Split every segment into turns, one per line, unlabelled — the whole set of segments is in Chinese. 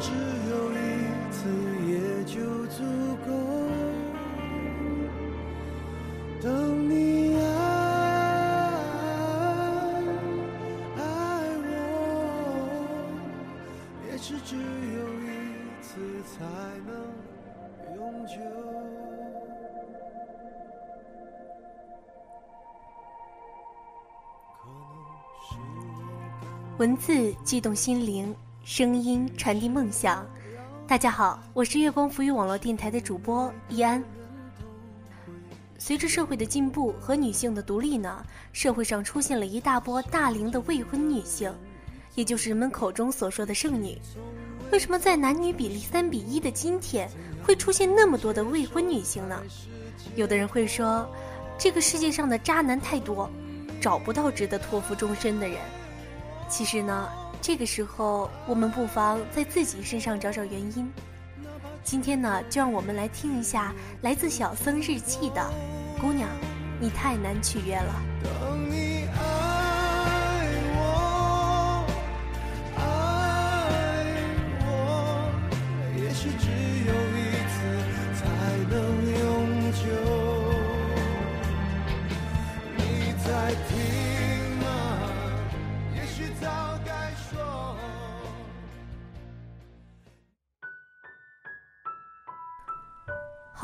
只有一次也就足够。等你爱爱我，也是只有一次才能永久。
文字悸动心灵，声音传递梦想。大家好，我是月光浮语网络电台的主播易安。随着社会的进步和女性的独立呢，社会上出现了一大波大龄的未婚女性，也就是人们口中所说的剩女。为什么在男女比例三比一的今天，会出现那么多的未婚女性呢？有的人会说，这个世界上的渣男太多，找不到值得托付终身的人。其实呢，这个时候我们不妨在自己身上找找原因。今天呢，就让我们来听一下来自小僧日记的《姑娘，你太难取悦了》。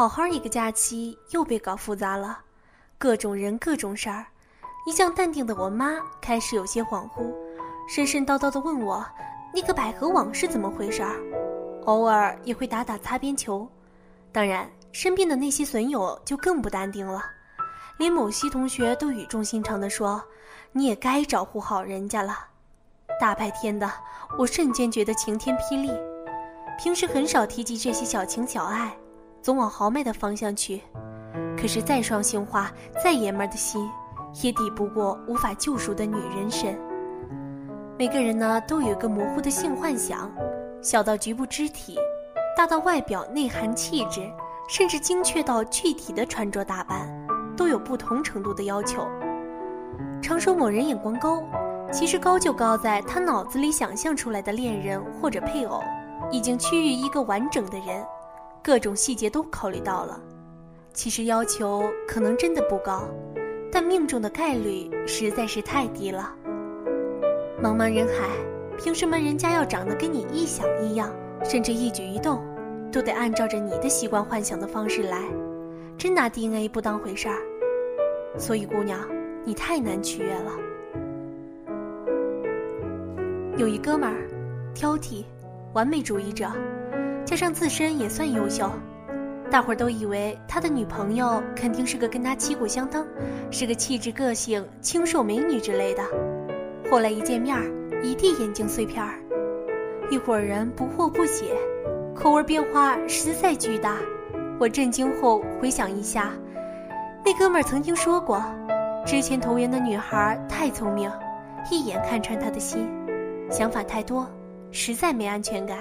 好好一个假期又被搞复杂了，各种人各种事儿。一向淡定的我妈开始有些恍惚，神神叨叨地问我：“那个百合网是怎么回事儿？”偶尔也会打打擦边球。当然，身边的那些损友就更不淡定了，连某些同学都语重心长地说：“你也该照顾好人家了。”大白天的，我瞬间觉得晴天霹雳。平时很少提及这些小情小爱。总往豪迈的方向去，可是再双性化、再爷们儿的心，也抵不过无法救赎的女人身。每个人呢，都有一个模糊的性幻想，小到局部肢体，大到外表内涵气质，甚至精确到具体的穿着打扮，都有不同程度的要求。常说某人眼光高，其实高就高在他脑子里想象出来的恋人或者配偶，已经趋于一个完整的人。各种细节都考虑到了，其实要求可能真的不高，但命中的概率实在是太低了。茫茫人海，凭什么人家要长得跟你一想一样，甚至一举一动都得按照着你的习惯幻想的方式来？真拿 DNA 不当回事儿。所以姑娘，你太难取悦了。有一哥们儿，挑剔，完美主义者。加上自身也算优秀，大伙儿都以为他的女朋友肯定是个跟他旗鼓相当，是个气质个性清瘦美女之类的。后来一见面，一地眼镜碎片儿，一伙人不惑不解，口味变化实在巨大。我震惊后回想一下，那哥们儿曾经说过，之前投缘的女孩太聪明，一眼看穿他的心，想法太多，实在没安全感。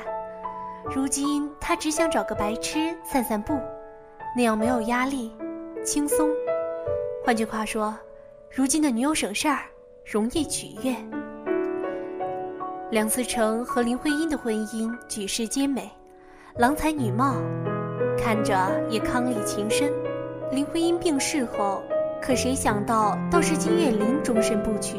如今他只想找个白痴散散步，那样没有压力，轻松。换句话说，如今的女友省事儿，容易取悦。梁思成和林徽因的婚姻举世皆美，郎才女貌，看着也伉俪情深。林徽因病逝后，可谁想到倒是金岳霖终身不娶。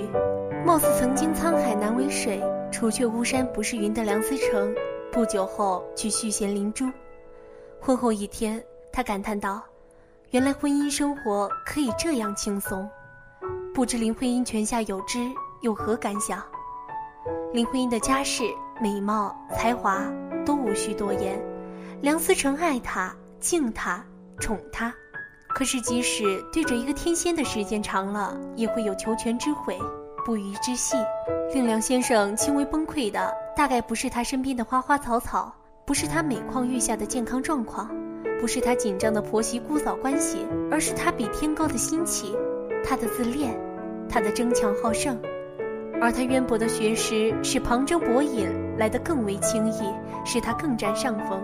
貌似曾经沧海难为水，除却巫山不是云的梁思成。不久后去续弦灵珠，婚后一天，他感叹道：“原来婚姻生活可以这样轻松。”不知林徽因泉下有知，有何感想？林徽因的家世、美貌、才华都无需多言，梁思成爱她、敬她、宠她。可是即使对着一个天仙的时间长了，也会有求全之悔。不渝之戏，令梁先生轻微崩溃的，大概不是他身边的花花草草，不是他每况愈下的健康状况，不是他紧张的婆媳姑嫂关系，而是他比天高的心气，他的自恋，他的争强好胜，而他渊博的学识使旁征博引来得更为轻易，使他更占上风。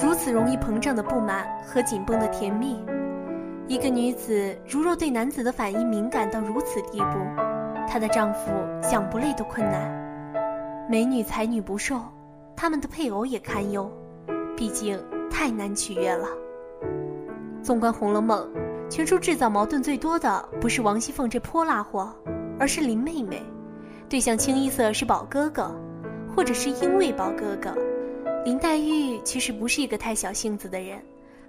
如此容易膨胀的不满和紧绷的甜蜜，一个女子如若对男子的反应敏感到如此地步。她的丈夫想不累都困难，美女才女不受，他们的配偶也堪忧，毕竟太难取悦了。纵观《红楼梦》，全书制造矛盾最多的不是王熙凤这泼辣货，而是林妹妹。对象清一色是宝哥哥，或者是因为宝哥哥。林黛玉其实不是一个太小性子的人，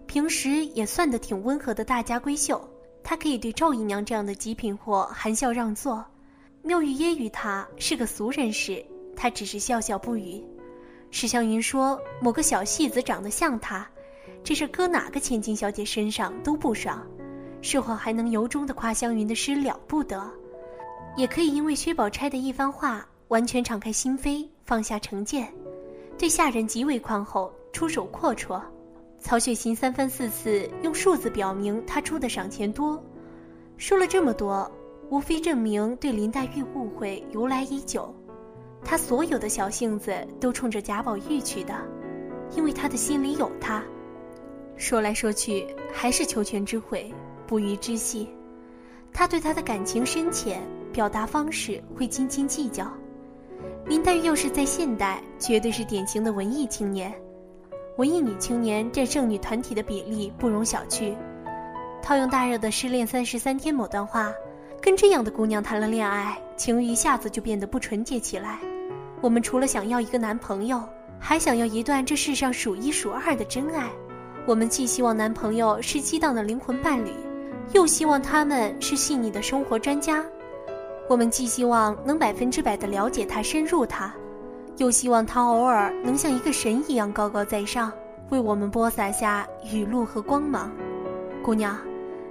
平时也算得挺温和的大家闺秀。她可以对赵姨娘这样的极品货含笑让座。妙玉揶揄她是个俗人时，他只是笑笑不语。史湘云说某个小戏子长得像他。这事搁哪个千金小姐身上都不爽，事后还能由衷的夸湘云的诗了不得，也可以因为薛宝钗的一番话完全敞开心扉，放下成见，对下人极为宽厚，出手阔绰。曹雪芹三番四次用数字表明他出的赏钱多，说了这么多，无非证明对林黛玉误会由来已久，他所有的小性子都冲着贾宝玉去的，因为他的心里有他。说来说去，还是求全之悔，不渝之细。他对他的感情深浅，表达方式会斤斤计较。林黛玉又是在现代，绝对是典型的文艺青年。文艺女青年占剩女团体的比例不容小觑。套用大热的《失恋三十三天》某段话，跟这样的姑娘谈了恋爱，情欲一下子就变得不纯洁起来。我们除了想要一个男朋友，还想要一段这世上数一数二的真爱。我们既希望男朋友是激荡的灵魂伴侣，又希望他们是细腻的生活专家。我们既希望能百分之百的了解他、深入他，又希望他偶尔能像一个神一样高高在上，为我们播撒下雨露和光芒。姑娘，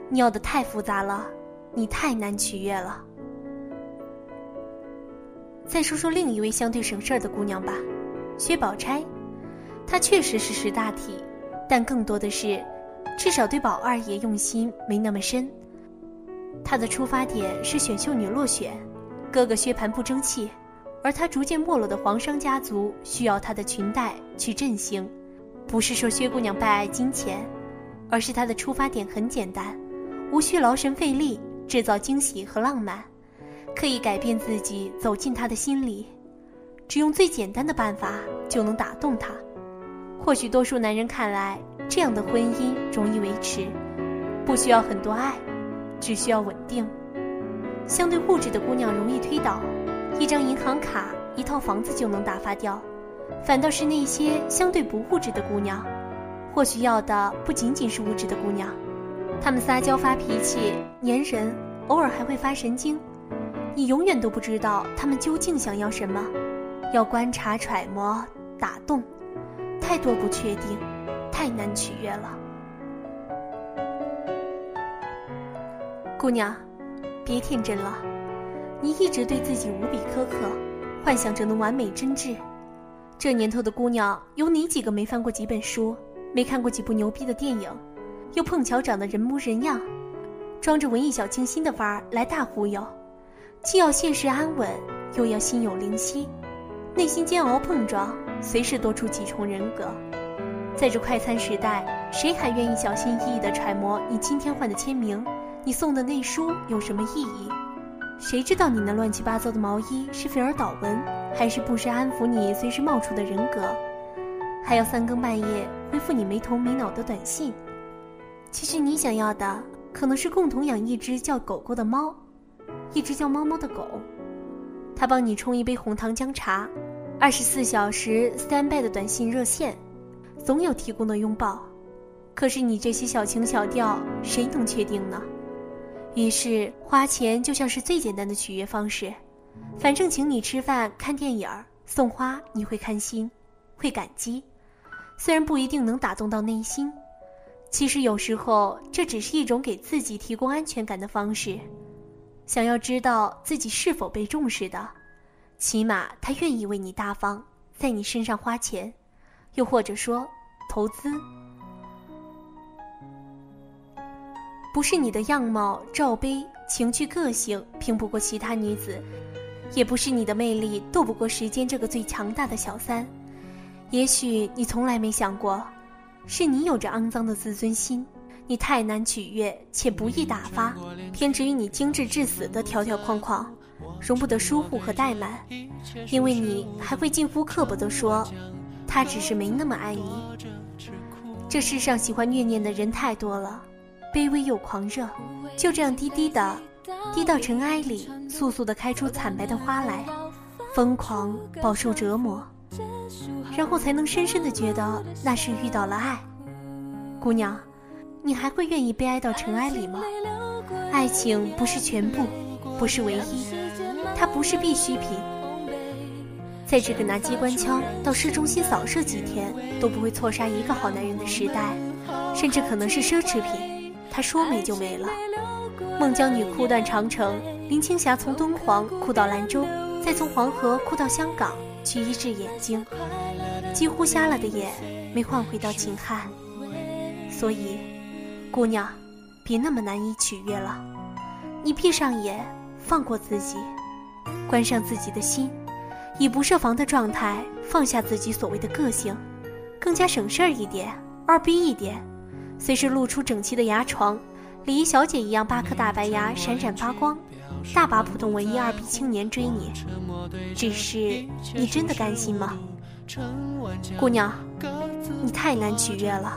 你要的太复杂了，你太难取悦了。再说说另一位相对省事儿的姑娘吧，薛宝钗，她确实是识大体。但更多的是，至少对宝二爷用心没那么深。他的出发点是选秀女落选，哥哥薛蟠不争气，而他逐渐没落的皇商家族需要他的裙带去振兴。不是说薛姑娘败爱金钱，而是她的出发点很简单，无需劳神费力制造惊喜和浪漫，可以改变自己走进他的心里，只用最简单的办法就能打动他。或许多数男人看来，这样的婚姻容易维持，不需要很多爱，只需要稳定。相对物质的姑娘容易推倒，一张银行卡、一套房子就能打发掉；反倒是那些相对不物质的姑娘，或许要的不仅仅是物质的姑娘。她们撒娇发脾气、粘人，偶尔还会发神经，你永远都不知道他们究竟想要什么，要观察、揣摩、打动。太多不确定，太难取悦了。姑娘，别天真了，你一直对自己无比苛刻，幻想着能完美真挚。这年头的姑娘，有你几个没翻过几本书，没看过几部牛逼的电影，又碰巧长得人模人样，装着文艺小清新的范儿来大忽悠，既要现实安稳，又要心有灵犀，内心煎熬碰撞。随时多出几重人格，在这快餐时代，谁还愿意小心翼翼地揣摩你今天换的签名，你送的那书有什么意义？谁知道你那乱七八糟的毛衣是费尔岛纹，还是不时安抚你随时冒出的人格？还要三更半夜回复你没头没脑的短信？其实你想要的，可能是共同养一只叫狗狗的猫，一只叫猫猫的狗，它帮你冲一杯红糖姜茶。二十四小时 standby 的短信热线，总有提供的拥抱。可是你这些小情小调，谁能确定呢？于是花钱就像是最简单的取悦方式。反正请你吃饭、看电影送花你会开心，会感激。虽然不一定能打动到内心，其实有时候这只是一种给自己提供安全感的方式。想要知道自己是否被重视的。起码他愿意为你大方，在你身上花钱，又或者说投资。不是你的样貌、罩杯、情趣、个性拼不过其他女子，也不是你的魅力斗不过时间这个最强大的小三。也许你从来没想过，是你有着肮脏的自尊心，你太难取悦且不易打发，偏执于你精致至死的条条框框。容不得疏忽和怠慢，因为你还会近乎刻薄地说：“他只是没那么爱你。这世上喜欢虐念的人太多了，卑微又狂热，就这样低低的，低到尘埃里，簌簌的开出惨白的花来，疯狂饱受折磨，然后才能深深的觉得那是遇到了爱。姑娘，你还会愿意悲哀到尘埃里吗？爱情不是全部，不是唯一，它不是必需品。在这个拿机关枪到市中心扫射几天都不会错杀一个好男人的时代，甚至可能是奢侈品。他说没就没了。孟姜女哭断长城，林青霞从敦煌哭到兰州，再从黄河哭到香港去医治眼睛，几乎瞎了的眼没换回到秦汉。所以，姑娘，别那么难以取悦了。你闭上眼，放过自己，关上自己的心。以不设防的状态放下自己所谓的个性，更加省事儿一点，二逼一点，随时露出整齐的牙床，礼仪小姐一样八颗大白牙闪闪发光，大把普通文艺二逼青年追你。只是你真的甘心吗？姑娘，你太难取悦了，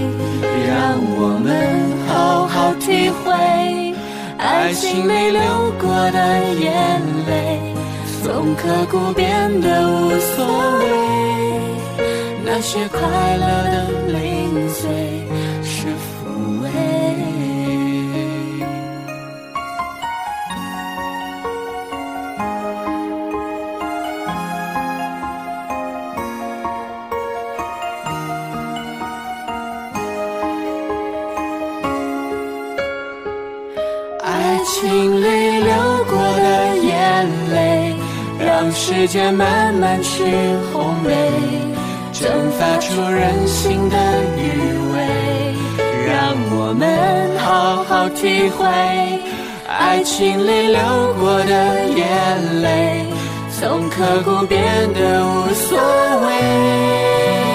让我们好好体会。爱情里流过的眼泪。从刻骨变得无所谓，那些快乐的泪时间慢慢去烘焙，蒸发出人性的余味，让我们好好体会爱情里流过的眼泪，从刻骨变得无所谓。